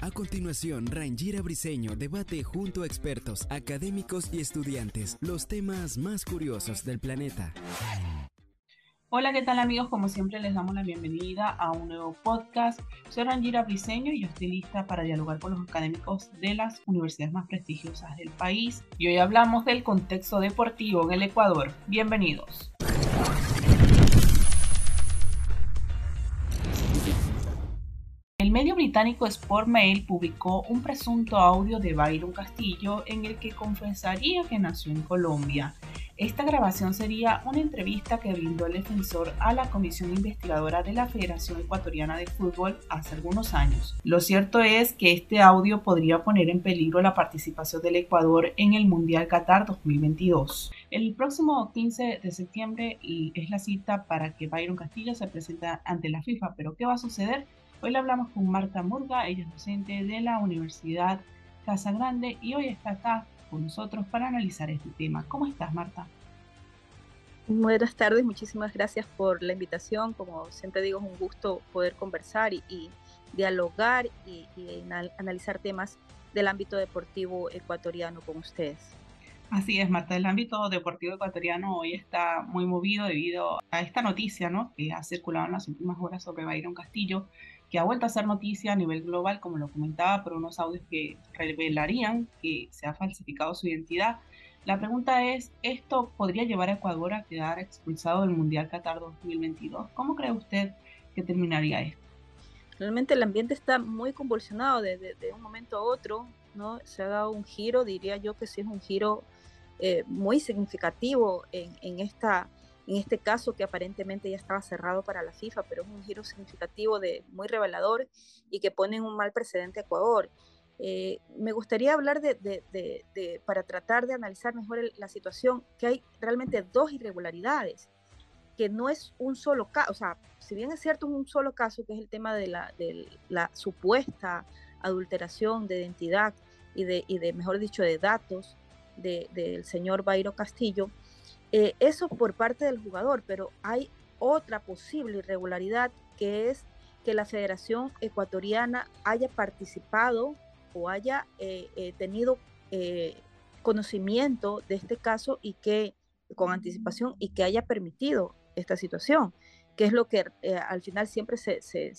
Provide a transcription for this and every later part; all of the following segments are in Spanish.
A continuación, Rangira Briseño debate junto a expertos, académicos y estudiantes los temas más curiosos del planeta. Hola, ¿qué tal amigos? Como siempre les damos la bienvenida a un nuevo podcast. Soy Rangira Briseño y yo estoy lista para dialogar con los académicos de las universidades más prestigiosas del país. Y hoy hablamos del contexto deportivo en el Ecuador. Bienvenidos. El medio británico Sport Mail publicó un presunto audio de Byron Castillo en el que confesaría que nació en Colombia. Esta grabación sería una entrevista que brindó el defensor a la comisión investigadora de la Federación Ecuatoriana de Fútbol hace algunos años. Lo cierto es que este audio podría poner en peligro la participación del Ecuador en el Mundial Qatar 2022. El próximo 15 de septiembre es la cita para que Byron Castillo se presente ante la FIFA, pero ¿qué va a suceder? Hoy le hablamos con Marta Murga, ella es docente de la Universidad Casa Grande y hoy está acá con nosotros para analizar este tema. ¿Cómo estás, Marta? Buenas tardes, muchísimas gracias por la invitación. Como siempre digo, es un gusto poder conversar y, dialogar y, y analizar temas del ámbito deportivo ecuatoriano con ustedes. Así es, Marta. El ámbito deportivo ecuatoriano hoy está muy movido debido a esta noticia ¿no? que ha circulado en las últimas horas sobre Byron Castillo, que ha vuelto a ser noticia a nivel global, como lo comentaba, por unos audios que revelarían que se ha falsificado su identidad. La pregunta es, ¿esto podría llevar a Ecuador a quedar expulsado del Mundial Qatar 2022? ¿Cómo cree usted que terminaría esto? Realmente el ambiente está muy convulsionado de, de, un momento a otro, ¿no? Se ha dado un giro, diría yo que sí es un giro eh, muy significativo en, en, esta en este caso que aparentemente ya estaba cerrado para la FIFA, pero es un giro significativo de muy revelador y que pone un mal precedente a Ecuador. Eh, me gustaría hablar de, de, de, para tratar de analizar mejor la situación, que hay realmente dos irregularidades, que no es un solo caso, o sea, si bien es cierto un solo caso, que es el tema de la, la supuesta adulteración de identidad y de, y mejor dicho, de datos del señor Bairo Castillo, eh, eso por parte del jugador, pero hay otra posible irregularidad que es que la Federación Ecuatoriana haya participado o haya eh, eh, tenido conocimiento de este caso y que con anticipación y que haya permitido esta situación, que es lo que al final siempre se, se,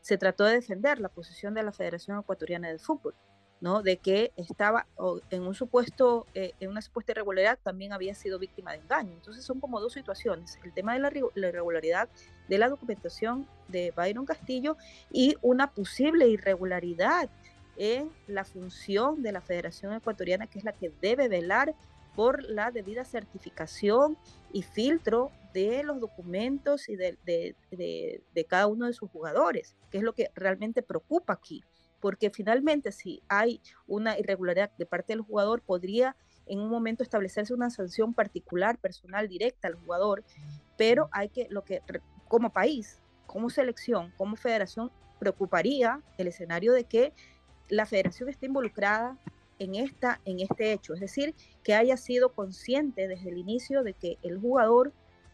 se trató de defender, la posición de la Federación Ecuatoriana de Fútbol. ¿No? De que estaba en un supuesto, eh, en una supuesta irregularidad también había sido víctima de engaño. Entonces son como dos situaciones, el tema de la, irregularidad de la documentación de Byron Castillo y una posible irregularidad en la función de la Federación Ecuatoriana, que es la que debe velar por la debida certificación y filtro de los documentos y de, de cada uno de sus jugadores, que es lo que realmente preocupa aquí porque finalmente si hay una irregularidad de parte del jugador, podría en un momento establecerse una sanción particular, personal, directa al jugador, pero hay que, lo que como país, como selección, como federación, preocuparía el escenario de que la federación esté involucrada en, esta, en este hecho, es decir, que haya sido consciente desde el inicio de que el jugador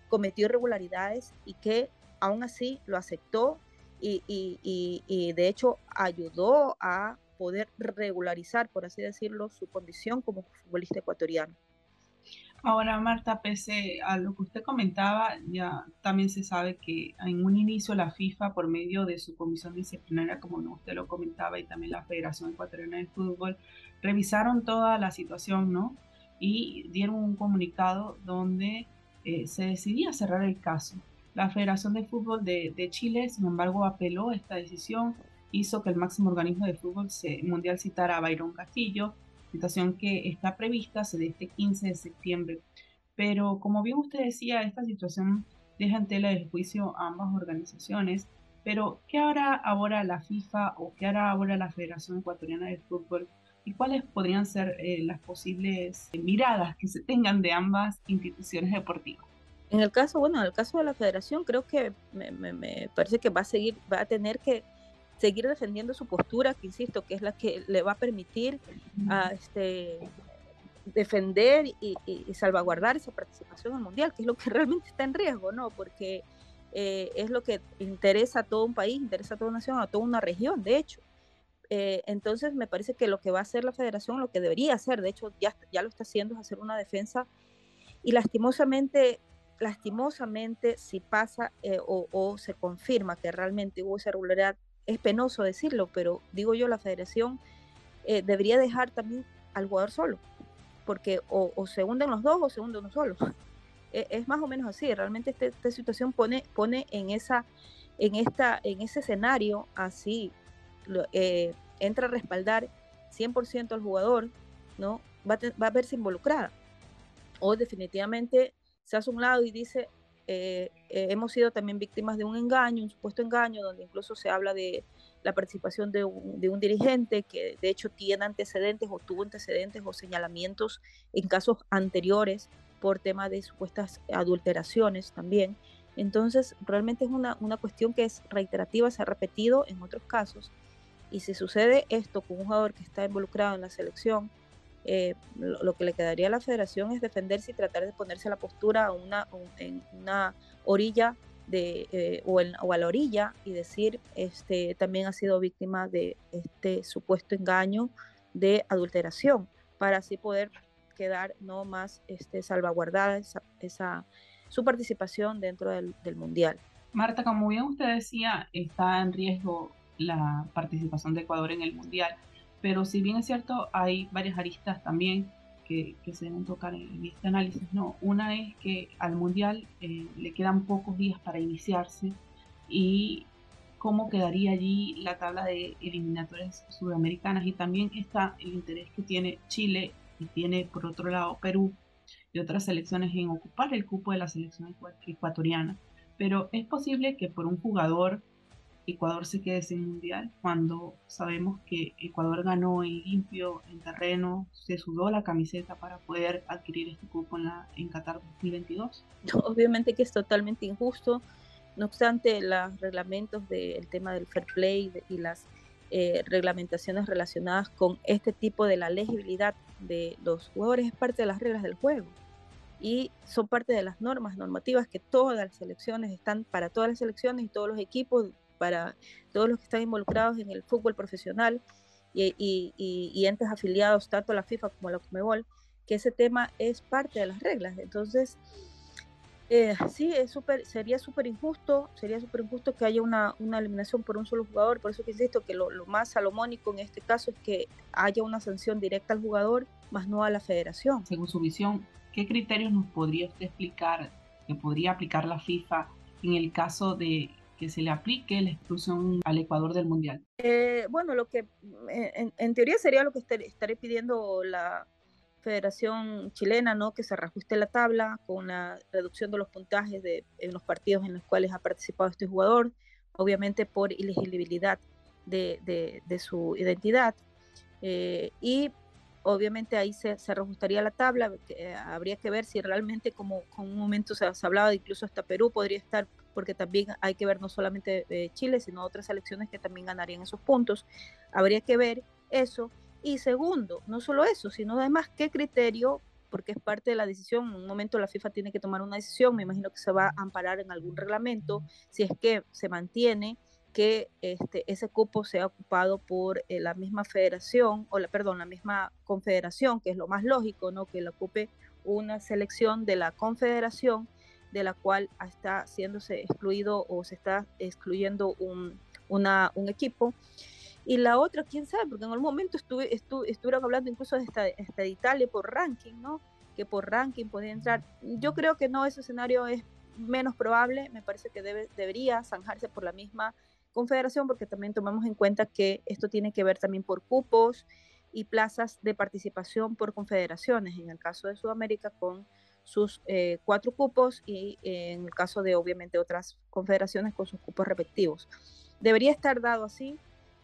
cometió irregularidades y que aún así lo aceptó y, de hecho ayudó a poder regularizar, por así decirlo, su condición como futbolista ecuatoriano. Ahora, Marta, pese a lo que usted comentaba, ya también se sabe que en un inicio la FIFA, por medio de su comisión disciplinaria, como usted lo comentaba, y también la Federación Ecuatoriana de Fútbol, revisaron toda la situación, ¿no? Y dieron un comunicado donde eh, se decidía cerrar el caso. La Federación de Fútbol de, Chile, sin embargo, apeló esta decisión, hizo que el máximo organismo de fútbol mundial citara a Byron Castillo, situación que está prevista desde este 15 de septiembre. Pero como bien usted decía, esta situación deja en tela de juicio a ambas organizaciones Pero, ¿qué hará ahora la FIFA o qué hará ahora la Federación Ecuatoriana de Fútbol? ¿Y cuáles podrían ser eh, las posibles miradas que se tengan de ambas instituciones deportivas? En el caso, bueno, en el caso de la federación, creo que me, parece que va a seguir, va a tener que seguir defendiendo su postura, que insisto, que es la que le va a permitir a este defender y, salvaguardar esa participación el mundial, que es lo que realmente está en riesgo, ¿no? Porque eh, es lo que interesa a todo un país, interesa a toda una nación, a toda una región, de hecho. Eh, entonces, me parece que lo que va a hacer la federación, lo que debería hacer, de hecho, ya, ya lo está haciendo, es hacer una defensa. Y lastimosamente, lastimosamente, si pasa eh, o, se confirma que realmente hubo esa irregularidad, es penoso decirlo, pero digo yo, la federación debería dejar también al jugador solo, porque o, o, se hunden los dos o se hunde uno solo. E, es más o menos así. Realmente este, esta situación pone, pone en, esa, en, esta, en ese escenario así, eh, entra a respaldar 100% al jugador, ¿no? Va a, verse involucrada. O definitivamente se hace un lado y dice, eh, eh, hemos sido también víctimas de un engaño, un supuesto engaño, donde incluso se habla de la participación de un, de un, dirigente que de hecho tiene antecedentes o tuvo antecedentes o señalamientos en casos anteriores por tema de supuestas adulteraciones también. Entonces, realmente es una, una cuestión que es reiterativa, se ha repetido en otros casos. Y si sucede esto con un jugador que está involucrado en la selección, eh, lo, que le quedaría a la federación es defenderse y tratar de ponerse a la postura una, en una orilla de, eh, o, o, a la orilla y decir, este, también ha sido víctima de este supuesto engaño de adulteración, para así poder quedar no más este, salvaguardada esa, su participación dentro del, Mundial. Marta, como bien usted decía, está en riesgo la participación de Ecuador en el Mundial, pero si bien es cierto, hay varias aristas también que, se deben tocar en, este análisis. No, una es que al Mundial eh, le quedan pocos días para iniciarse y cómo quedaría allí la tabla de eliminatorias sudamericanas y también está el interés que tiene Chile y tiene por otro lado Perú y otras selecciones en ocupar el cupo de la selección ecuatoriana. Pero es posible que por un jugador Ecuador se quede sin mundial cuando sabemos que Ecuador ganó en limpio, en terreno, se sudó la camiseta para poder adquirir este cupo en, la, en Qatar 2022. Obviamente que es totalmente injusto, no obstante los reglamentos del tema del fair play y las eh, reglamentaciones relacionadas con este tipo de la legibilidad de los jugadores es parte de las reglas del juego y son parte de las normas normativas que todas las selecciones están para todas las selecciones y todos los equipos, para todos los que están involucrados en el fútbol profesional y, y, y entes afiliados tanto a la FIFA como a la Comebol, que ese tema es parte de las reglas. Entonces, eh, sí, es super, sería súper injusto, sería súper injusto que haya una, una, eliminación por un solo jugador, por eso que insisto que lo, lo, más salomónico en este caso es que haya una sanción directa al jugador, más no a la federación. Según su visión, ¿qué criterios nos podría usted explicar que podría aplicar la FIFA en el caso de que se le aplique la exclusión al Ecuador del Mundial? Eh, bueno, lo que en, en, teoría sería lo que estaré pidiendo la, Federación Chilena, ¿no? Que se reajuste la tabla con la reducción de los puntajes de, en los partidos en los cuales ha participado este jugador, obviamente por elegibilidad de, de, su identidad. Eh, y obviamente ahí se, se reajustaría la tabla, eh, habría que ver si realmente como con un momento se, hablaba de incluso hasta Perú podría estar, porque también hay que ver no solamente Chile, sino otras selecciones que también ganarían esos puntos. Habría que ver eso y segundo, no solo eso, sino además qué criterio, porque es parte de la decisión, en un momento la FIFA tiene que tomar una decisión, me imagino que se va a amparar en algún reglamento, si es que se mantiene que este, ese cupo sea ocupado por eh, la misma federación, o la, perdón, la misma confederación, que es lo más lógico, ¿no? Que la ocupe una selección de la confederación de la cual está haciéndose excluido o se está excluyendo un, una, un equipo. Y la otra, quién sabe, porque en algún momento estuve, estuve, estuvieron hablando incluso de esta, de Italia por ranking, ¿no? Que por ranking podía entrar. Yo creo que no, ese escenario es menos probable, me parece que debe, debería zanjarse por la misma confederación, porque también tomamos en cuenta que esto tiene que ver también por cupos y plazas de participación por confederaciones, en el caso de Sudamérica con sus eh, cuatro cupos y en el caso de obviamente otras confederaciones con sus cupos respectivos. debería estar dado así.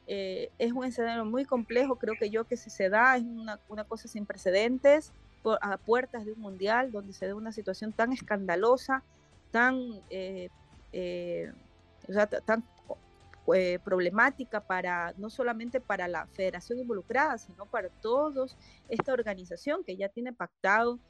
Eh, es un escenario muy complejo, creo que yo que si se da es una, cosa sin precedentes a puertas de un mundial donde se da una situación tan escandalosa, tan, eh, tan problemática para no solamente para la federación involucrada, sino para todos esta organización que ya tiene pactado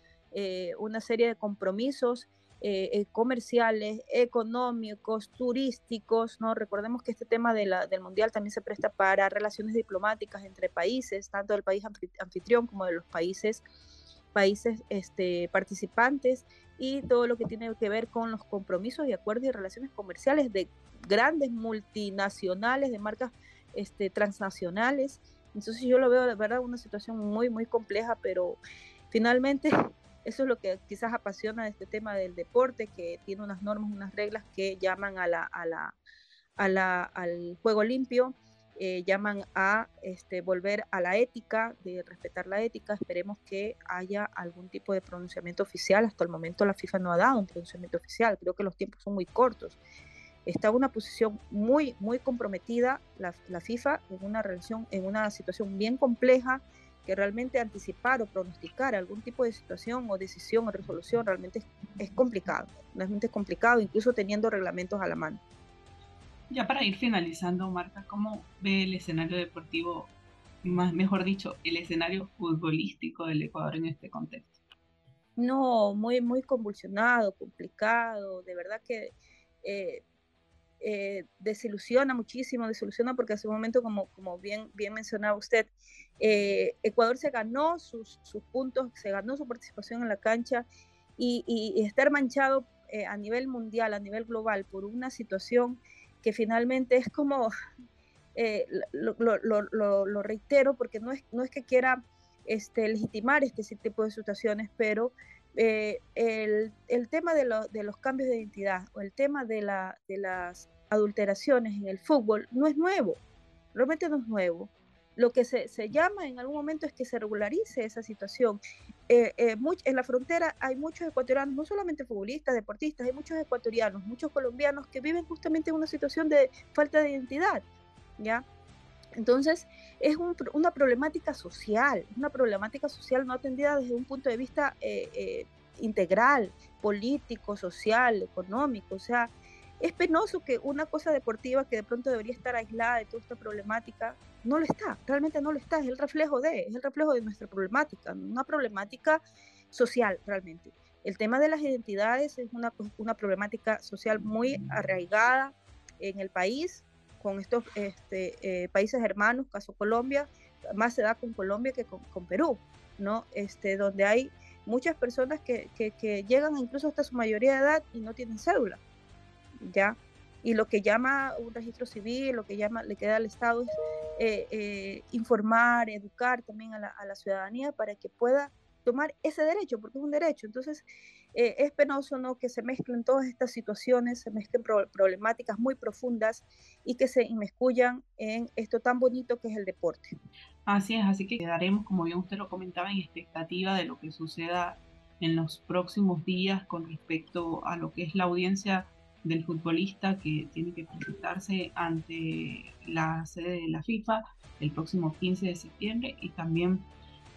una serie de compromisos eh, eh, comerciales, económicos, turísticos, ¿no? Recordemos que este tema de la, del mundial también se presta para relaciones diplomáticas entre países, tanto del país anfitrión como de los países, países este, participantes y todo lo que tiene que ver con los compromisos y acuerdos y relaciones comerciales de grandes multinacionales, de marcas este, transnacionales. Entonces yo lo veo de verdad una situación muy, muy compleja, pero finalmente eso es lo que quizás apasiona de este tema del deporte, que tiene unas normas, unas reglas que llaman a la, a la, a la, al juego limpio, eh, llaman a este, volver a la ética, de respetar la ética. Esperemos que haya algún tipo de pronunciamiento oficial. Hasta el momento la FIFA no ha dado un pronunciamiento oficial. Creo que los tiempos son muy cortos. Está en una posición muy, muy comprometida la, la FIFA en una relación, en una situación bien compleja que realmente anticipar o pronosticar algún tipo de situación o decisión o resolución realmente es, complicado, realmente es complicado, incluso teniendo reglamentos a la mano. Ya para ir finalizando, Marta, ¿cómo ve el escenario deportivo, más mejor dicho, el escenario futbolístico del Ecuador en este contexto? No, muy, muy convulsionado, complicado, de verdad que eh, eh, desilusiona muchísimo, desilusiona porque hace un momento, como, como bien, bien mencionaba usted, eh, Ecuador se ganó sus, sus, puntos, se ganó su participación en la cancha y, estar manchado eh, a nivel mundial, a nivel global, por una situación que finalmente es como, lo, lo, reitero, porque no es, no es que quiera este, legitimar este tipo de situaciones, pero el, el, tema de, de, los cambios de identidad o el tema de, la, de las adulteraciones en el fútbol no es nuevo, realmente no es nuevo. Lo que se, se llama en algún momento es que se regularice esa situación. Eh, eh, en la frontera hay muchos ecuatorianos, no solamente futbolistas, deportistas, hay muchos ecuatorianos, muchos colombianos que viven justamente en una situación de falta de identidad, ¿ya? Entonces, es una problemática social, una problemática social no atendida desde un punto de vista eh, integral, político, social, económico, o sea, es penoso que una cosa deportiva que de pronto debería estar aislada de toda esta problemática, no lo está, realmente no lo está, es el reflejo de, es el reflejo de nuestra problemática, una problemática social realmente. El tema de las identidades es una, una problemática social muy arraigada en el país, con estos este, eh, países hermanos, caso Colombia, más se da con Colombia que con, Perú, ¿no? Este, donde hay muchas personas que llegan incluso hasta su mayoría de edad y no tienen cédula. ¿ya? Y lo que llama un registro civil, lo que llama, le queda al Estado es eh, eh, informar, educar también a la, ciudadanía para que pueda tomar ese derecho, porque es un derecho. Entonces, eh, es penoso ¿no? que se mezclen todas estas situaciones, se mezclen problemáticas muy profundas y que se inmiscuyan en esto tan bonito que es el deporte. Así es, así que quedaremos, como bien usted lo comentaba, en expectativa de lo que suceda en los próximos días con respecto a lo que es la audiencia del futbolista que tiene que presentarse ante la sede de la FIFA el próximo 15 de septiembre y también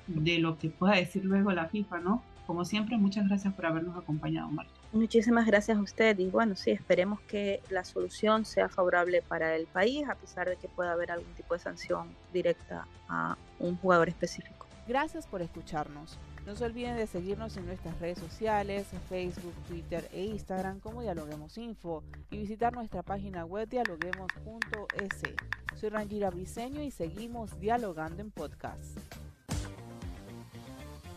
de lo que pueda decir luego la FIFA, ¿no? Como siempre, muchas gracias por habernos acompañado, Marta. Muchísimas gracias a usted y bueno, sí, esperemos que la solución sea favorable para el país, a pesar de que pueda haber algún tipo de sanción directa a un jugador específico. Gracias por escucharnos. No se olviden de seguirnos en nuestras redes sociales, Facebook, Twitter e Instagram como Dialoguemos Info y visitar nuestra página web dialoguemos.es. Soy Rangira Briseño y seguimos dialogando en podcast.